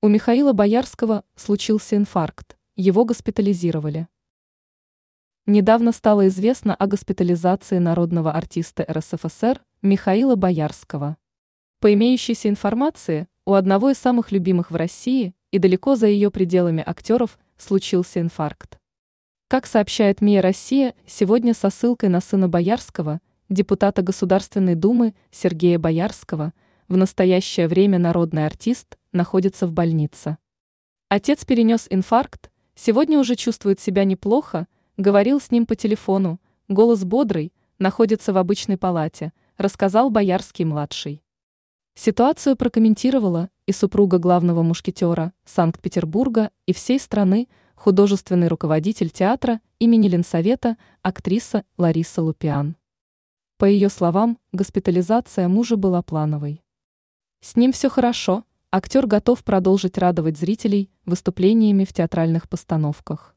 У Михаила Боярского случился инфаркт, его госпитализировали. Недавно стало известно о госпитализации народного артиста РСФСР Михаила Боярского. По имеющейся информации, у одного из самых любимых в России и далеко за ее пределами актеров случился инфаркт. Как сообщает МИА «Россия», сегодня со ссылкой на сына Боярского, депутата Государственной Думы Сергея Боярского, в настоящее время народный артист находится в больнице. Отец перенес инфаркт, сегодня уже чувствует себя неплохо, говорил с ним по телефону, голос бодрый, находится в обычной палате, рассказал Боярский-младший. Ситуацию прокомментировала и супруга главного мушкетера Санкт-Петербурга и всей страны, художественный руководитель театра имени Ленсовета, актриса Лариса Лупиан. По ее словам, госпитализация мужа была плановой. С ним все хорошо, актер готов продолжить радовать зрителей выступлениями в театральных постановках.